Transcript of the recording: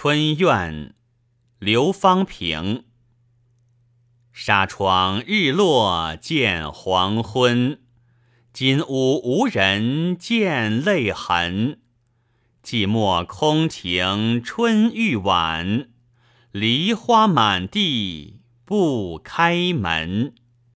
春怨，刘方平。纱窗日落见黄昏，金屋无人见泪痕。寂寞空庭春欲晚，梨花满地不开门。